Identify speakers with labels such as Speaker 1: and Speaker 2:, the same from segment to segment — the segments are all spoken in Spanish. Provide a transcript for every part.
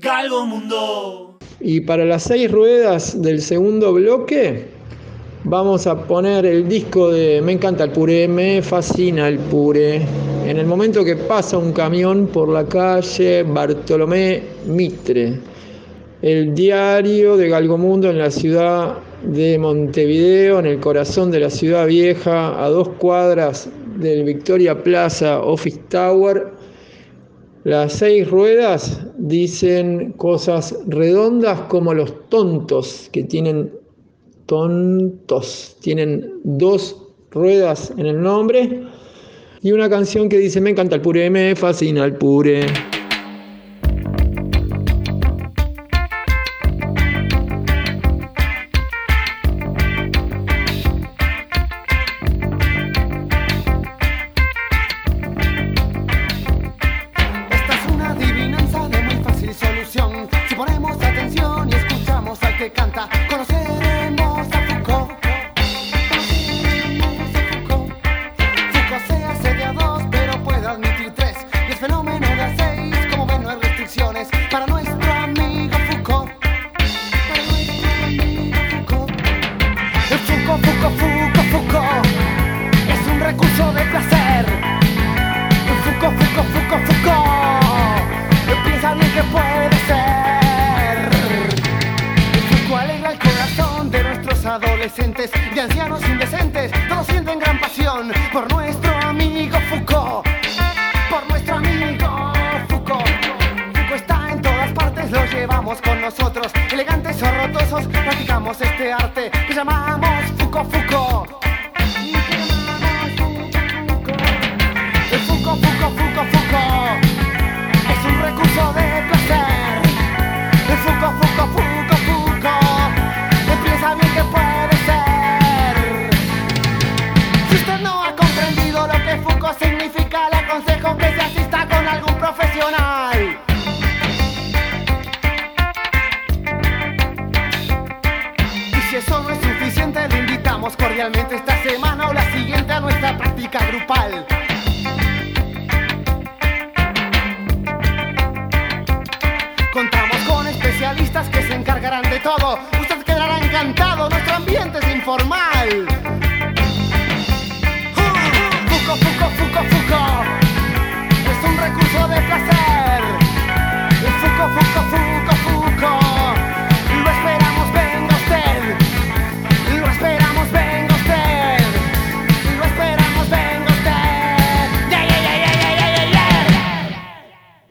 Speaker 1: Galgo Mundo.
Speaker 2: Y para las seis ruedas del segundo bloque vamos a poner el disco de Me encanta el puré, me fascina el puré. En el momento que pasa un camión por la calle Bartolomé Mitre, el diario de Galgomundo en la ciudad de Montevideo, en el corazón de la ciudad vieja, a dos cuadras del Victoria Plaza Office Tower. Las seis ruedas dicen cosas redondas como los tontos, que tienen tontos, tienen dos ruedas en el nombre. Y una canción que dice, me encanta el puré, me fascina el puré.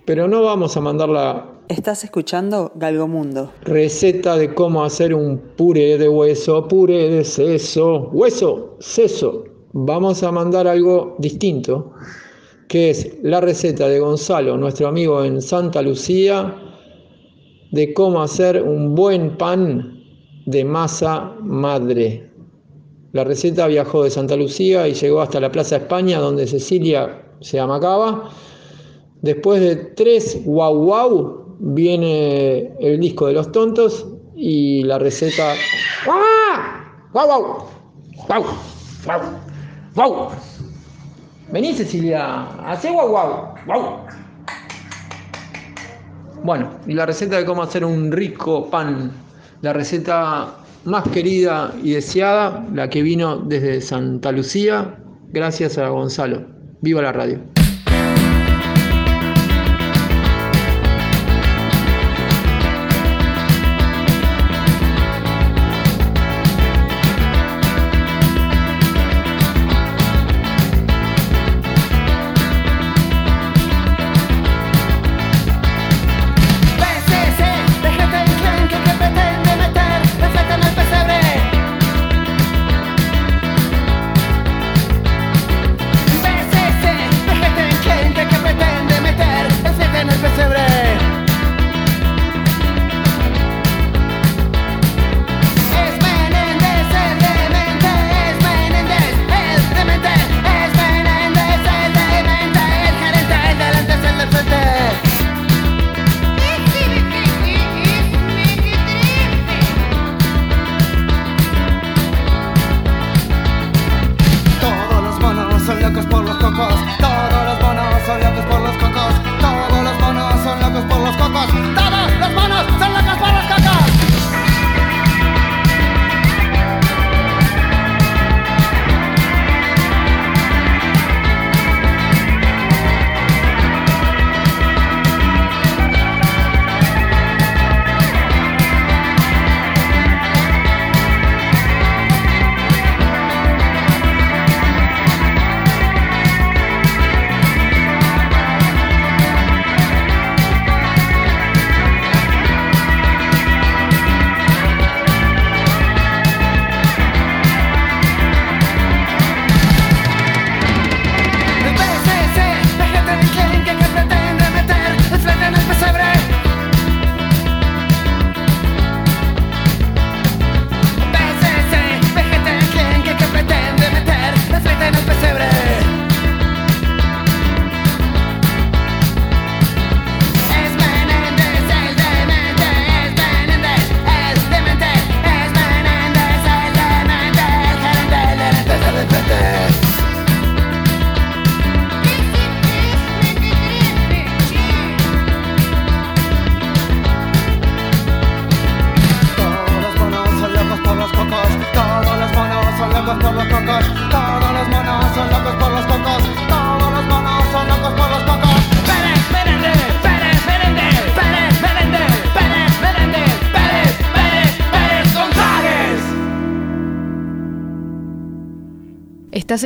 Speaker 2: Pero no vamos a mandar la
Speaker 3: Estás escuchando Galgomundo.
Speaker 2: receta de cómo hacer un puré de hueso, puré de seso, hueso, seso. Vamos a mandar algo distinto, que es la receta de Gonzalo, nuestro amigo en Santa Lucía, de cómo hacer un buen pan de masa madre. La receta viajó de Santa Lucía y llegó hasta la Plaza España, donde Cecilia se amacaba. Después de tres guau guau viene el disco de los tontos y la receta. ¡Guau! ¡Guau, guau! ¡Guau! ¡Guau! ¡Guau! Vení, Cecilia, hacé guau guau. ¡Guau! Bueno, y la receta de cómo hacer un rico pan. La receta más querida y deseada, la que vino desde Santa Lucía, gracias a Gonzalo. Viva la radio.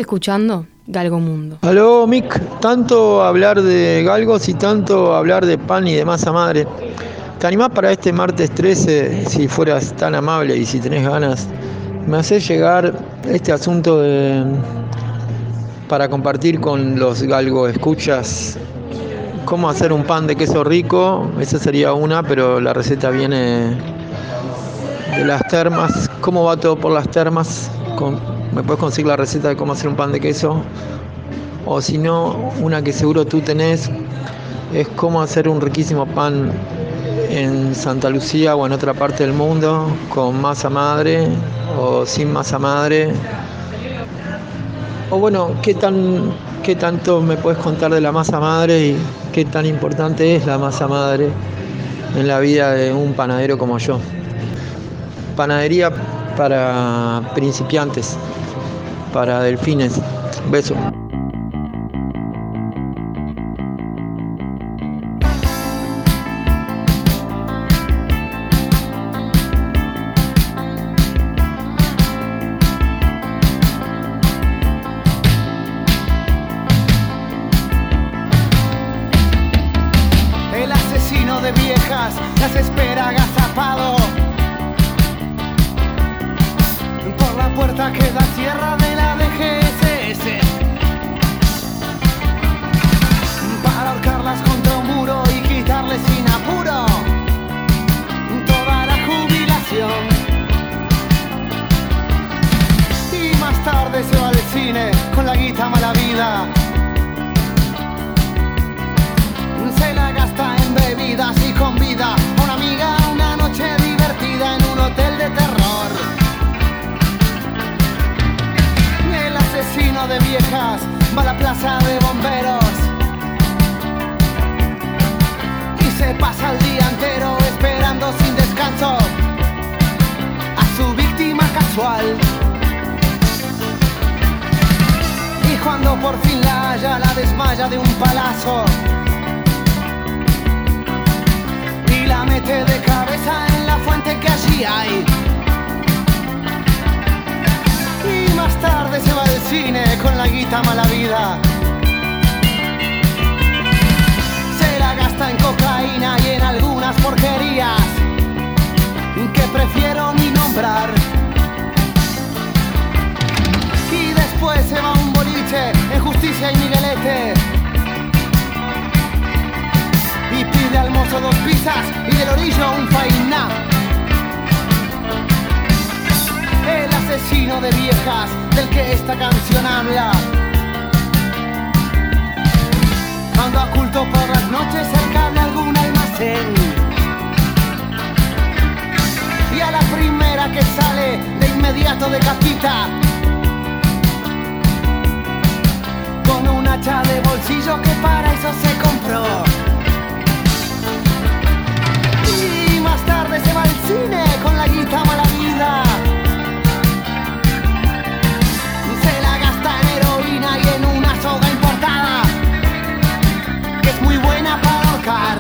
Speaker 4: Escuchando Galgo Mundo.
Speaker 2: Aló, Mick. Tanto hablar de galgos y tanto hablar de pan y de masa madre. ¿Te animás para este martes 13, si fueras tan amable y si tenés ganas? Me haces llegar este asunto de, para compartir con los galgo escuchas cómo hacer un pan de queso rico. Esa sería una, pero la receta viene de las termas. ¿Cómo va todo por las termas? Con, ¿Me puedes conseguir la receta de cómo hacer un pan de queso? O si no, una que seguro tú tenés es cómo hacer un riquísimo pan en Santa Lucía o en otra parte del mundo con masa madre o sin masa madre. O bueno, ¿qué, tan, qué tanto me puedes contar de la masa madre y qué tan importante es la masa madre en la vida de un panadero como yo? Panadería para principiantes, para delfines. Beso.
Speaker 5: Y cuando por fin la haya, la desmaya de un palazo y la mete de cabeza en la fuente que allí hay. Y más tarde se va al cine con la guita mala vida. Se la gasta en cocaína y en algunas porquerías que prefiero ni nombrar. Después se va un boliche en justicia y Miguelete y pide al mozo dos pizzas y del orillo un fainá. El asesino de viejas del que esta canción habla. Anda oculto por las noches cerca de algún almacén. Y a la primera que sale de inmediato decapita. Hacha de bolsillo que para eso se compró. Y más tarde se va al cine con la guita mala vida. Se la gasta en heroína y en una soga importada. Que es muy buena para ahorcar.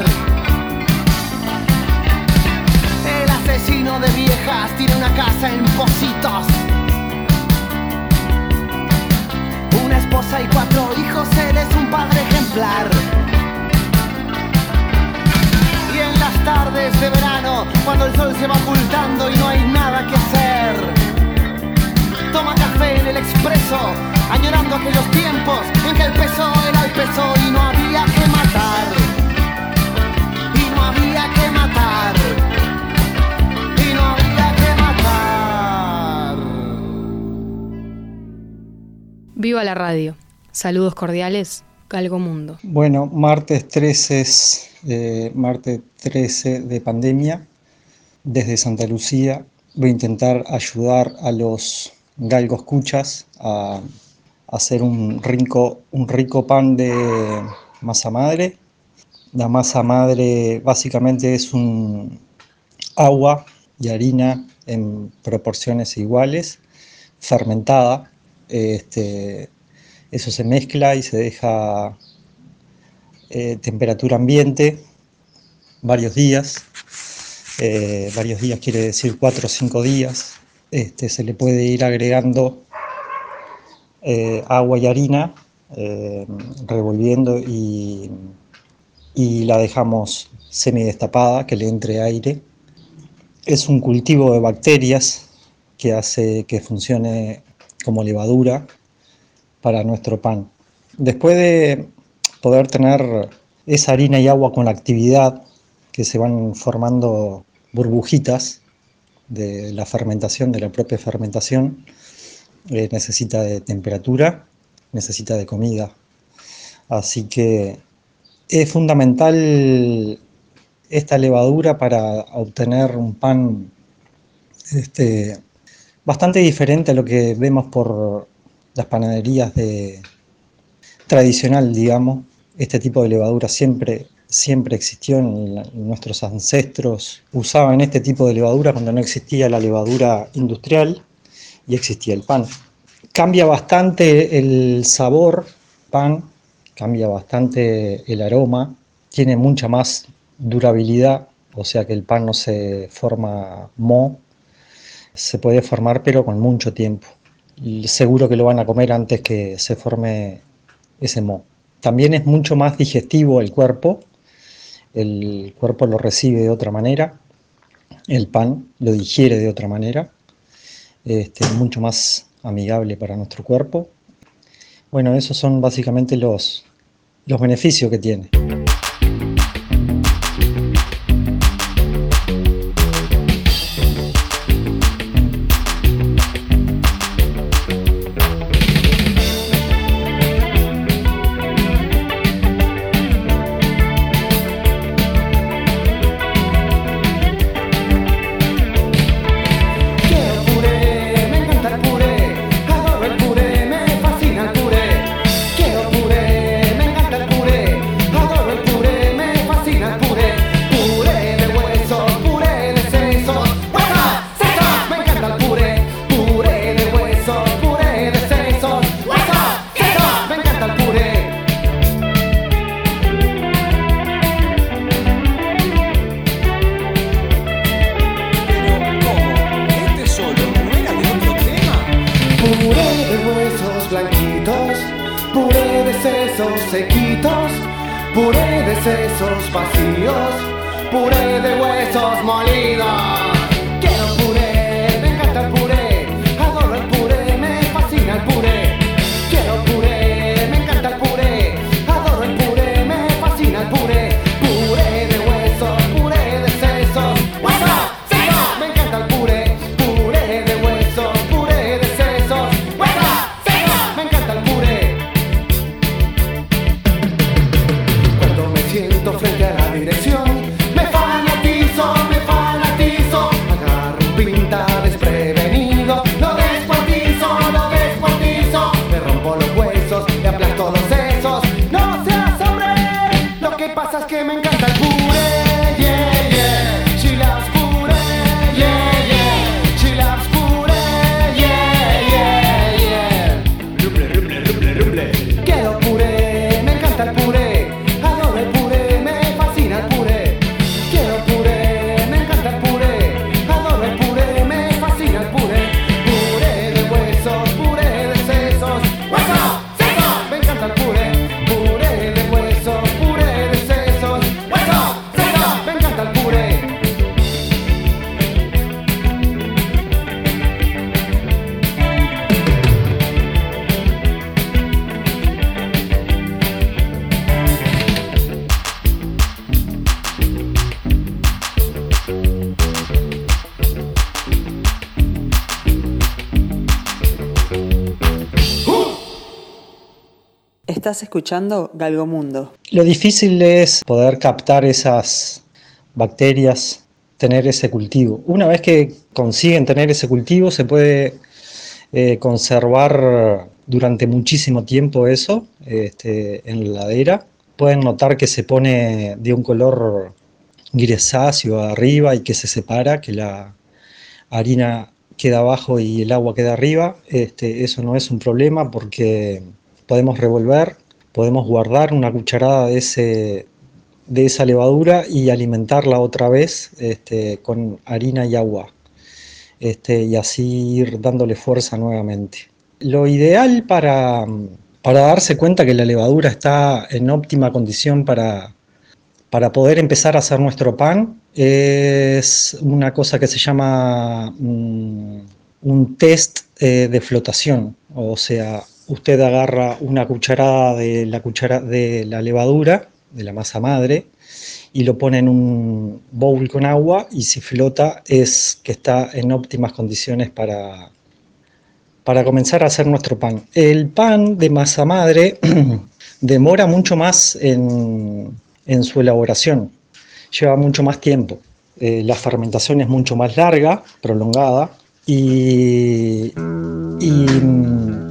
Speaker 5: El asesino de viejas tiene una casa en Positos. Una esposa y cuatro hijos, él es un padre ejemplar. Y en las tardes de verano, cuando el sol se va ocultando y no hay nada que hacer, toma café en el expreso, añorando aquellos tiempos en que
Speaker 4: Viva la radio. Saludos cordiales, Galgo Mundo.
Speaker 6: Bueno, martes 13 es eh, martes 13 de pandemia. Desde Santa Lucía voy a intentar ayudar a los galgos cuchas a hacer un rico, un rico pan de masa madre. La masa madre básicamente es un agua y harina en proporciones iguales, fermentada. Este, eso se mezcla y se deja eh, temperatura ambiente varios días. Eh, varios días quiere decir cuatro o cinco días. Este, se le puede ir agregando eh, agua y harina, revolviendo y, y la dejamos semidestapada, que le entre aire. Es un cultivo de bacterias que hace que funcione como levadura para nuestro pan. Después de poder tener esa harina y agua con actividad, que se van formando burbujitas de la fermentación, de la propia fermentación, eh, necesita de temperatura, necesita de comida. Así que es fundamental esta levadura para obtener un pan este, bastante diferente a lo que vemos por las panaderías de tradicional, digamos. Este tipo de levadura siempre, siempre existió en, nuestros ancestros. Usaban este tipo de levadura cuando no existía la levadura industrial y existía el pan. Cambia bastante el sabor, pan, cambia bastante el aroma, tiene mucha más durabilidad, o sea que el pan no se forma mo, se puede formar pero con mucho tiempo. Seguro que lo van a comer antes que se forme ese mo. También es mucho más digestivo el cuerpo, el cuerpo lo recibe de otra manera, el pan lo digiere de otra manera, este, mucho más amigable para nuestro cuerpo. Bueno, esos son básicamente los, los beneficios que tiene.
Speaker 3: Estás escuchando Galgomundo.
Speaker 6: Lo difícil es poder captar esas bacterias, tener ese cultivo. Una vez que consiguen tener ese cultivo, se puede eh, conservar durante muchísimo tiempo eso este, en la heladera. Pueden notar que se pone de un color grisáceo arriba y que se separa, que la harina queda abajo y el agua queda arriba. Este, eso no es un problema porque podemos revolver, podemos guardar una cucharada de, ese, de esa levadura y alimentarla otra vez este, con harina y agua. Este, y así ir dándole fuerza nuevamente. Lo ideal para, para darse cuenta que la levadura está en óptima condición para, para poder empezar a hacer nuestro pan es una cosa que se llama mm, un test eh, de flotación. O sea, usted agarra una cucharada de la, cuchara, de la levadura, de la masa madre, y lo pone en un bowl con agua y si flota es que está en óptimas condiciones para, para comenzar a hacer nuestro pan. El pan de masa madre demora mucho más en, su elaboración, lleva mucho más tiempo. Eh, la fermentación es mucho más larga, prolongada y, y mm,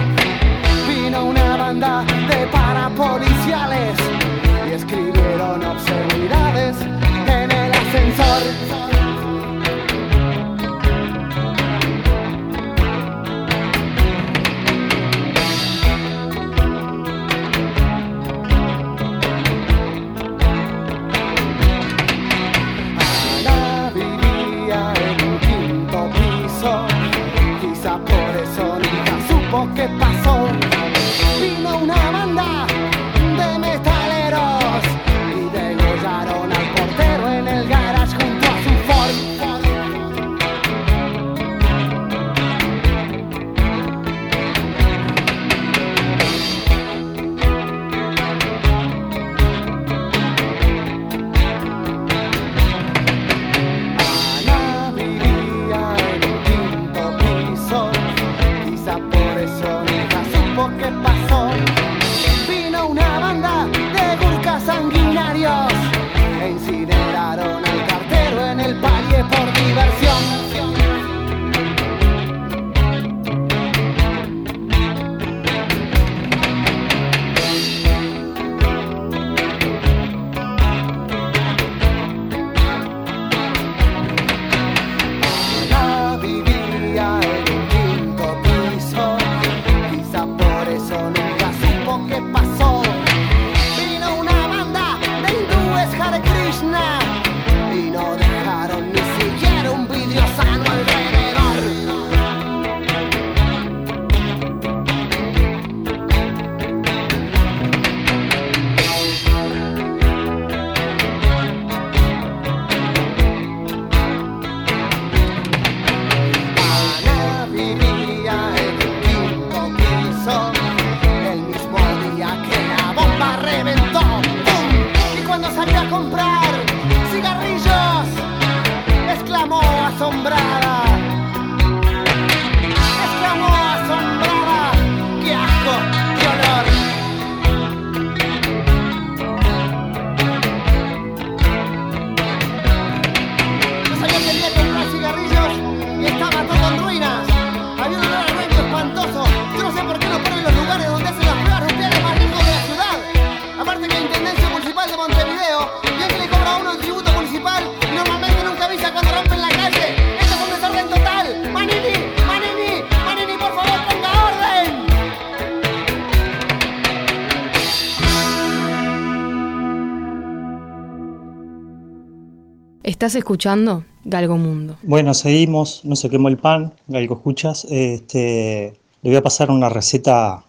Speaker 4: Estás escuchando Galgo Mundo.
Speaker 6: Bueno, seguimos, no se quemó el pan, Galgo escuchas. Este, le voy a pasar una receta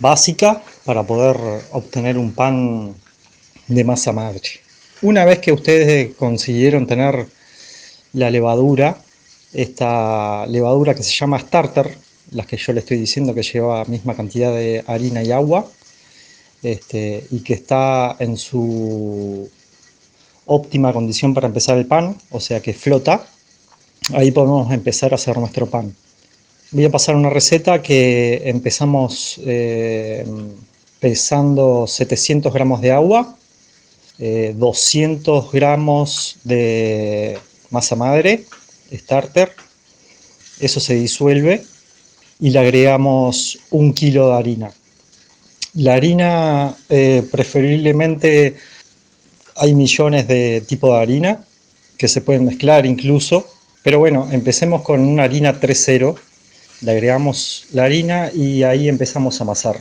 Speaker 6: básica para poder obtener un pan de masa madre. Una vez que ustedes consiguieron tener la levadura, esta levadura que se llama starter, las que yo le estoy diciendo que lleva misma cantidad de harina y agua, este, y que está en su óptima condición para empezar el pan, o sea que flota, ahí podemos empezar a hacer nuestro pan. Voy a pasar una receta que empezamos eh, pesando 700 gramos de agua, 200 eh, gramos de masa madre, starter, eso se disuelve y le agregamos un kilo de harina. La harina eh, preferiblemente hay millones de tipos de harina, que se pueden mezclar incluso. Pero bueno, empecemos con una harina 3.0. Le agregamos la harina y ahí empezamos a amasar.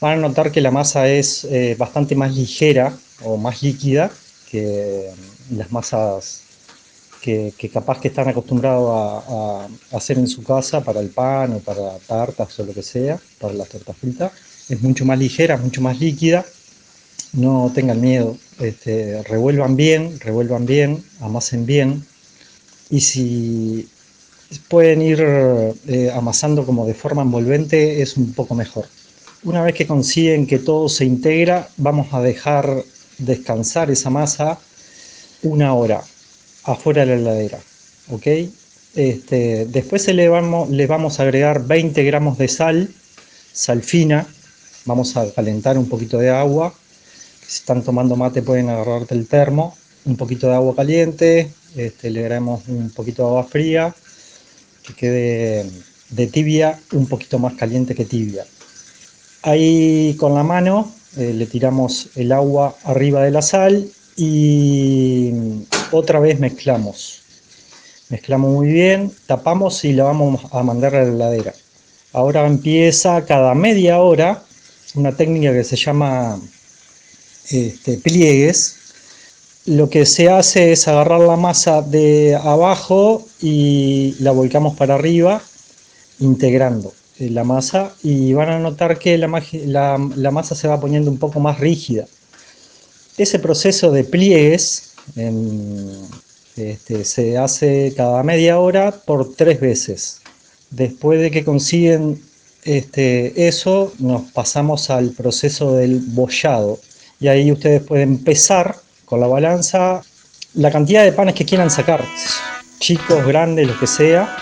Speaker 6: Van a notar que la masa es eh, bastante más ligera o más líquida que las masas que, capaz que están acostumbrados a, hacer en su casa para el pan o para tartas o lo que sea, para las tortas fritas. Es mucho más ligera, mucho más líquida. No tengan miedo, este, revuelvan bien, revuelvan bien, amasen bien. Y si pueden ir eh, amasando como de forma envolvente, es un poco mejor. Una vez que consiguen que todo se integra, vamos a dejar descansar esa masa una hora afuera de la heladera. ¿ok? Este, después le vamos, a agregar 20 gramos de sal, sal fina. Vamos a calentar un poquito de agua. Si están tomando mate pueden agarrarte el termo. Un poquito de agua caliente. Este, le agregamos un poquito de agua fría. Que quede de tibia un poquito más caliente que tibia. Ahí con la mano eh, le tiramos el agua arriba de la sal y otra vez mezclamos. Mezclamos muy bien, tapamos y la vamos a mandar a la heladera. Ahora empieza cada media hora una técnica que se llama este, pliegues. Lo que se hace es agarrar la masa de abajo y la volcamos para arriba, integrando eh, la masa y van a notar que la, masa se va poniendo un poco más rígida. Ese proceso de pliegues este, se hace cada media hora por tres veces. Después de que consiguen este, eso, nos pasamos al proceso del bollado. Y ahí ustedes pueden pesar con la balanza la cantidad de panes que quieran sacar, chicos, grandes, lo que sea,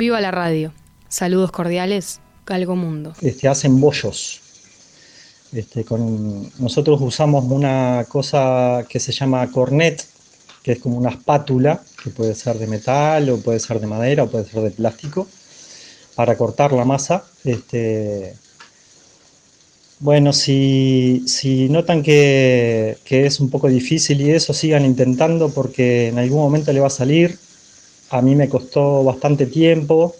Speaker 4: Viva la radio. Saludos cordiales, Calgo Mundo.
Speaker 6: Este, hacen bollos. Este, con, nosotros usamos una cosa que se llama cornet, que es como una espátula, que puede ser de metal o puede ser de madera o puede ser de plástico, para cortar la masa. Este, bueno, si, notan que, que, es un poco difícil y eso, sigan intentando porque en algún momento le va a salir. A mí me costó bastante tiempo,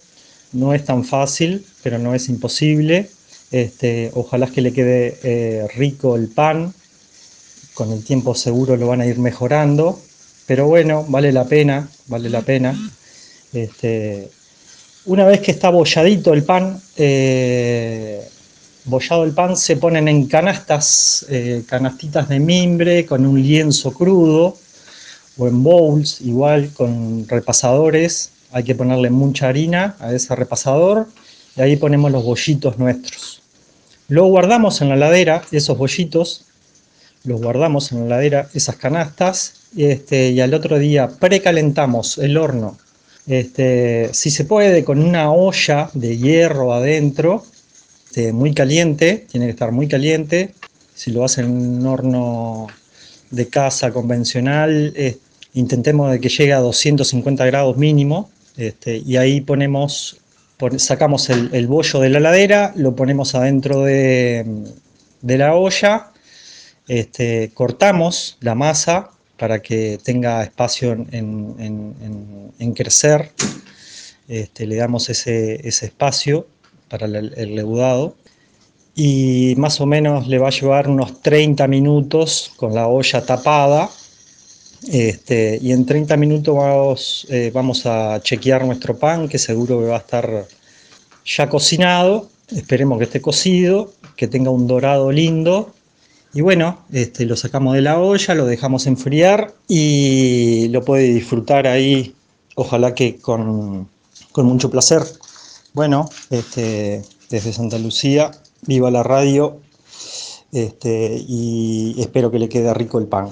Speaker 6: no es tan fácil, pero no es imposible. Este, ojalá que le quede eh, rico el pan, con el tiempo seguro lo van a ir mejorando, pero bueno, vale la pena, vale la pena. Este, una vez que está bolladito el pan, eh, bollado el pan se ponen en canastas, eh, canastitas de mimbre con un lienzo crudo o en bowls, igual con repasadores. Hay que ponerle mucha harina a ese repasador y ahí ponemos los bollitos nuestros. Luego guardamos en la ladera esos bollitos, los guardamos en la ladera esas canastas este, y al otro día precalentamos el horno, este, si se puede, con una olla de hierro adentro, este, muy caliente, tiene que estar muy caliente. Si lo hacen en un horno de casa convencional, intentemos que llegue a 250 grados mínimo este, y ahí ponemos, sacamos el, bollo de la ladera, lo ponemos adentro de, la olla, este, cortamos la masa para que tenga espacio en, crecer. Este, le damos ese, espacio para el, leudado y más o menos le va a llevar unos 30 minutos con la olla tapada este, y en 30 minutos vamos, eh, vamos a chequear nuestro pan que seguro que va a estar ya cocinado esperemos que esté cocido que tenga un dorado lindo y bueno, este, lo sacamos de la olla, lo dejamos enfriar y lo puede disfrutar ahí, ojalá que con, mucho placer. Bueno, este, desde Santa Lucía, viva la radio este, y espero que le quede rico el pan.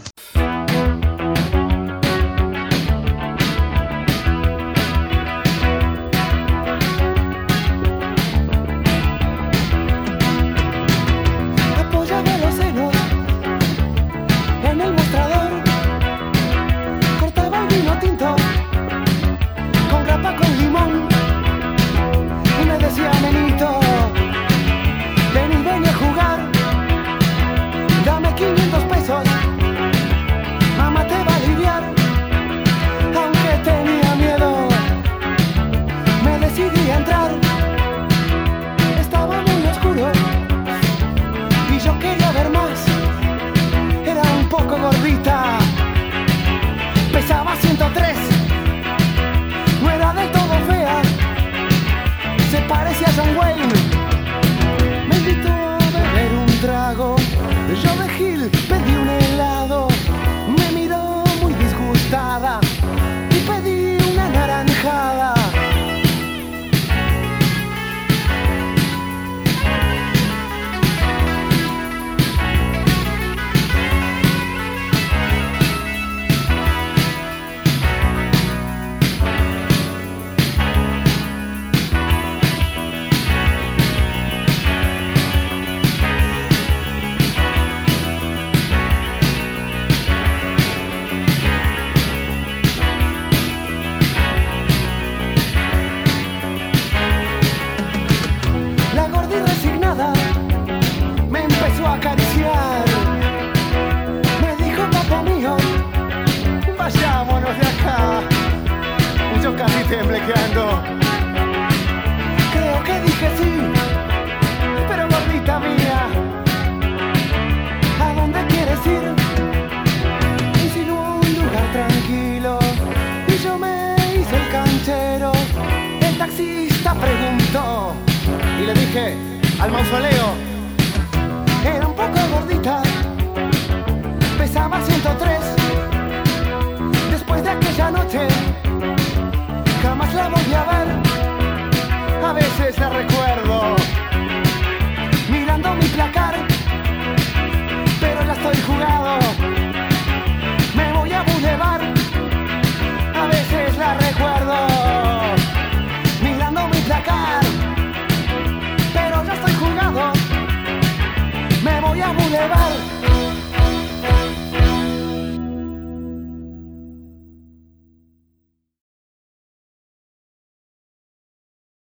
Speaker 5: taxista preguntó y le dije al mausoleo, era un poco gordita, pesaba 103, después de aquella noche jamás la volví a ver, a veces la recuerdo mirando mi placar, pero ya estoy jugado. Boulevard.